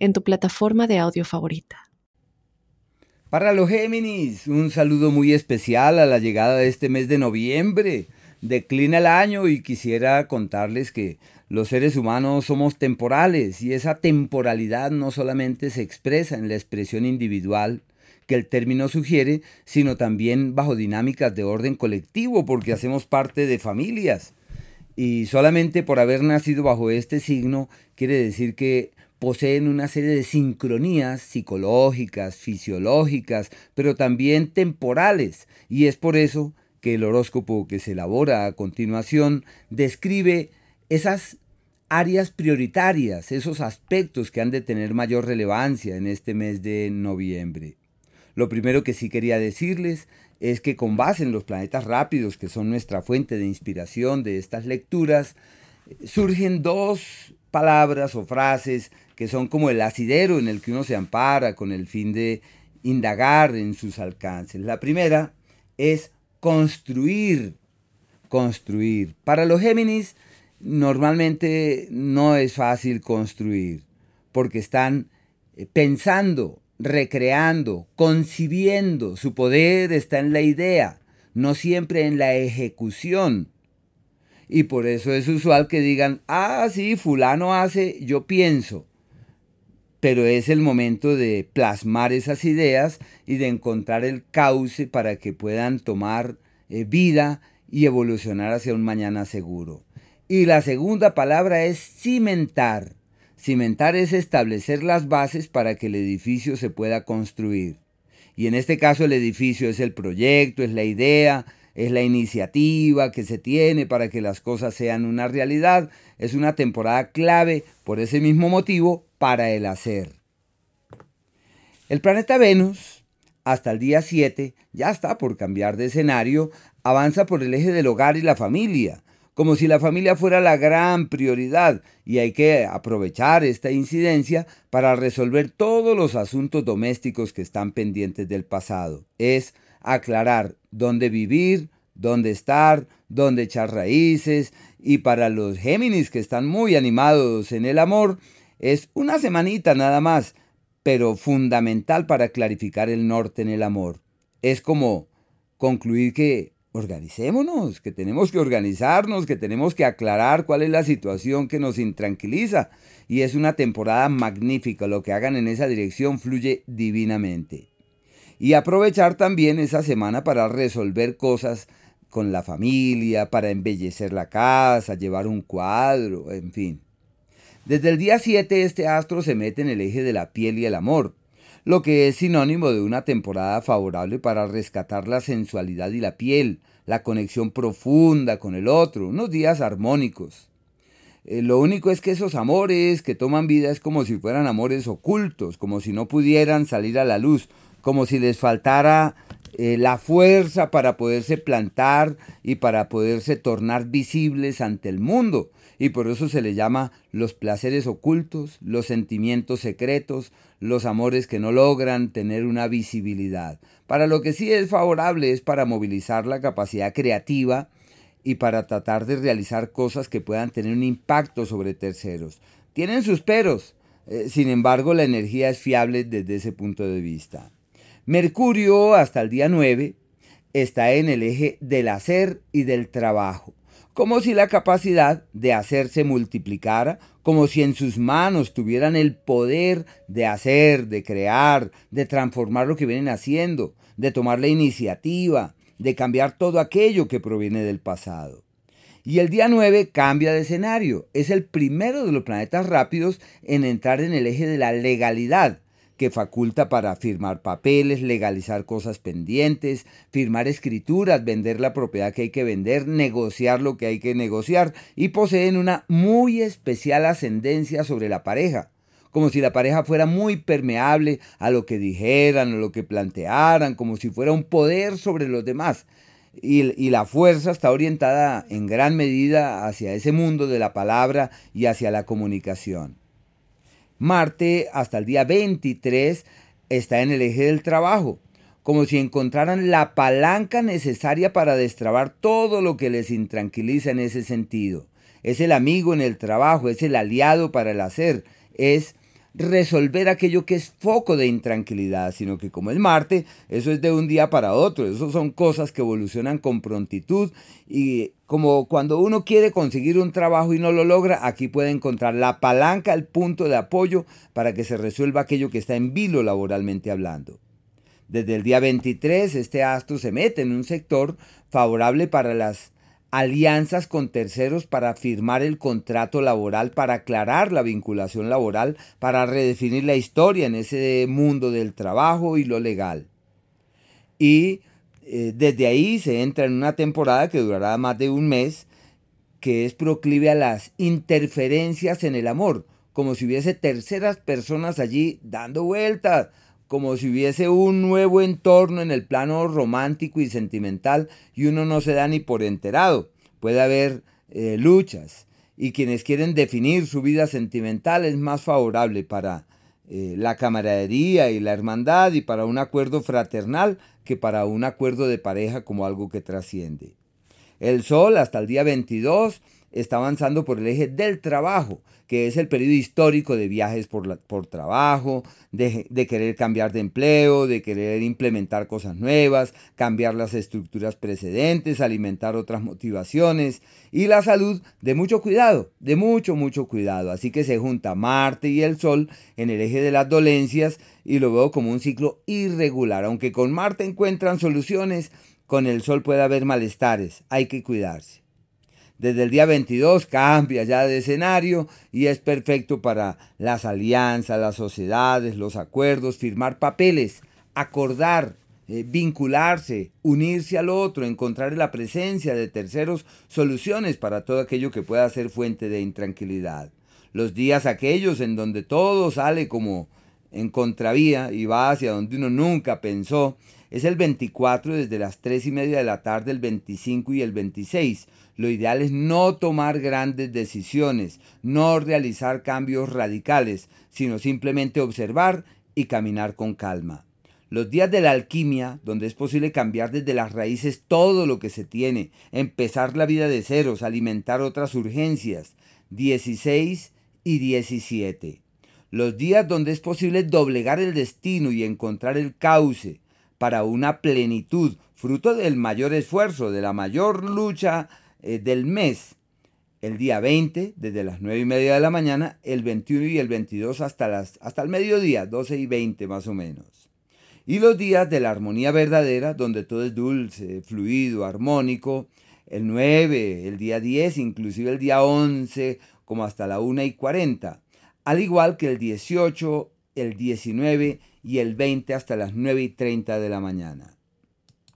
en tu plataforma de audio favorita. Para los Géminis, un saludo muy especial a la llegada de este mes de noviembre. Declina el año y quisiera contarles que los seres humanos somos temporales y esa temporalidad no solamente se expresa en la expresión individual que el término sugiere, sino también bajo dinámicas de orden colectivo porque hacemos parte de familias. Y solamente por haber nacido bajo este signo quiere decir que poseen una serie de sincronías psicológicas, fisiológicas, pero también temporales, y es por eso que el horóscopo que se elabora a continuación describe esas áreas prioritarias, esos aspectos que han de tener mayor relevancia en este mes de noviembre. Lo primero que sí quería decirles es que con base en los planetas rápidos, que son nuestra fuente de inspiración de estas lecturas, surgen dos palabras o frases que son como el asidero en el que uno se ampara con el fin de indagar en sus alcances. La primera es construir, construir. Para los Géminis normalmente no es fácil construir porque están eh, pensando, recreando, concibiendo. Su poder está en la idea, no siempre en la ejecución. Y por eso es usual que digan, ah, sí, fulano hace, yo pienso pero es el momento de plasmar esas ideas y de encontrar el cauce para que puedan tomar eh, vida y evolucionar hacia un mañana seguro. Y la segunda palabra es cimentar. Cimentar es establecer las bases para que el edificio se pueda construir. Y en este caso el edificio es el proyecto, es la idea, es la iniciativa que se tiene para que las cosas sean una realidad. Es una temporada clave por ese mismo motivo para el hacer. El planeta Venus, hasta el día 7, ya está por cambiar de escenario, avanza por el eje del hogar y la familia, como si la familia fuera la gran prioridad y hay que aprovechar esta incidencia para resolver todos los asuntos domésticos que están pendientes del pasado. Es aclarar dónde vivir, dónde estar, dónde echar raíces y para los Géminis que están muy animados en el amor, es una semanita nada más, pero fundamental para clarificar el norte en el amor. Es como concluir que organicémonos, que tenemos que organizarnos, que tenemos que aclarar cuál es la situación que nos intranquiliza. Y es una temporada magnífica, lo que hagan en esa dirección fluye divinamente. Y aprovechar también esa semana para resolver cosas con la familia, para embellecer la casa, llevar un cuadro, en fin. Desde el día 7 este astro se mete en el eje de la piel y el amor, lo que es sinónimo de una temporada favorable para rescatar la sensualidad y la piel, la conexión profunda con el otro, unos días armónicos. Eh, lo único es que esos amores que toman vida es como si fueran amores ocultos, como si no pudieran salir a la luz, como si les faltara eh, la fuerza para poderse plantar y para poderse tornar visibles ante el mundo y por eso se le llama los placeres ocultos, los sentimientos secretos, los amores que no logran tener una visibilidad. Para lo que sí es favorable es para movilizar la capacidad creativa y para tratar de realizar cosas que puedan tener un impacto sobre terceros. Tienen sus peros, eh, sin embargo la energía es fiable desde ese punto de vista. Mercurio hasta el día 9 está en el eje del hacer y del trabajo como si la capacidad de hacerse multiplicara, como si en sus manos tuvieran el poder de hacer, de crear, de transformar lo que vienen haciendo, de tomar la iniciativa, de cambiar todo aquello que proviene del pasado. Y el día 9 cambia de escenario. Es el primero de los planetas rápidos en entrar en el eje de la legalidad, que faculta para firmar papeles, legalizar cosas pendientes, firmar escrituras, vender la propiedad que hay que vender, negociar lo que hay que negociar y poseen una muy especial ascendencia sobre la pareja, como si la pareja fuera muy permeable a lo que dijeran o lo que plantearan, como si fuera un poder sobre los demás. Y, y, la fuerza está orientada en gran medida hacia ese mundo de la palabra y hacia la comunicación. Marte hasta el día 23 está en el eje del trabajo, como si encontraran la palanca necesaria para destrabar todo lo que les intranquiliza en ese sentido. Es el amigo en el trabajo, es el aliado para el hacer, es resolver aquello que es foco de intranquilidad, sino que como es Marte, eso es de un día para otro, eso son cosas que evolucionan con prontitud y como cuando uno quiere conseguir un trabajo y no lo logra, aquí puede encontrar la palanca, el punto de apoyo para que se resuelva aquello que está en vilo laboralmente hablando. Desde el día 23 este astro se mete en un sector favorable para las alianzas con terceros para firmar el contrato laboral, para aclarar la vinculación laboral, para redefinir la historia en ese mundo del trabajo y lo legal. Y eh, desde ahí se entra en una temporada que durará más de un mes, que es proclive a las interferencias en el amor, como si hubiese terceras personas allí dando vueltas, como si hubiese un nuevo entorno en el plano romántico y sentimental y uno no se da ni por enterado. Puede haber eh, luchas y quienes quieren definir su vida sentimental es más favorable para eh, la camaradería y la hermandad y para un acuerdo fraternal que para un acuerdo de pareja como algo que trasciende. El Sol hasta el día 22 está avanzando por el eje del trabajo, que es el periodo histórico de viajes por, por trabajo, de, de, querer cambiar de empleo, de querer implementar cosas nuevas, cambiar las estructuras precedentes, alimentar otras motivaciones y la salud de mucho cuidado, de mucho, mucho cuidado. Así que se junta Marte y el Sol en el eje de las dolencias y lo veo como un ciclo irregular. Aunque con Marte encuentran soluciones, con el Sol puede haber malestares, hay que cuidarse. Desde el día 22 cambia ya de escenario y es perfecto para las alianzas, las sociedades, los acuerdos, firmar papeles, acordar, eh, vincularse, unirse al otro, encontrar en la presencia de terceros soluciones para todo aquello que pueda ser fuente de intranquilidad. Los días aquellos en donde todo sale como en contravía y va hacia donde uno nunca pensó, es el 24 desde las 3 y media de la tarde, el 25 y el 26. Lo ideal es no tomar grandes decisiones, no realizar cambios radicales, sino simplemente observar y caminar con calma. Los días de la alquimia, donde es posible cambiar desde las raíces todo lo que se tiene, empezar la vida de ceros, alimentar otras urgencias, 16 y 17. Los días donde es posible doblegar el destino y encontrar el cauce, para una plenitud, fruto del mayor esfuerzo, de la mayor lucha eh, del mes. El día 20, desde las 9 y media de la mañana, el 21 y el 22 hasta, las, hasta el mediodía, 12 y 20 más o menos. Y los días de la armonía verdadera, donde todo es dulce, fluido, armónico, el 9, el día 10, inclusive el día 11, como hasta la 1 y 40, al igual que el 18, el 19 y el 20 hasta las 9 y 30 de la mañana.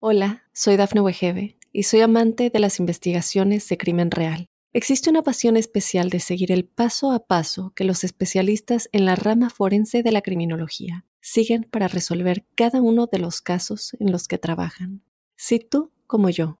Hola, soy Dafne Wegebe y soy amante de las investigaciones de crimen real. Existe una pasión especial de seguir el paso a paso que los especialistas en la rama forense de la criminología siguen para resolver cada uno de los casos en los que trabajan. Si tú, como yo,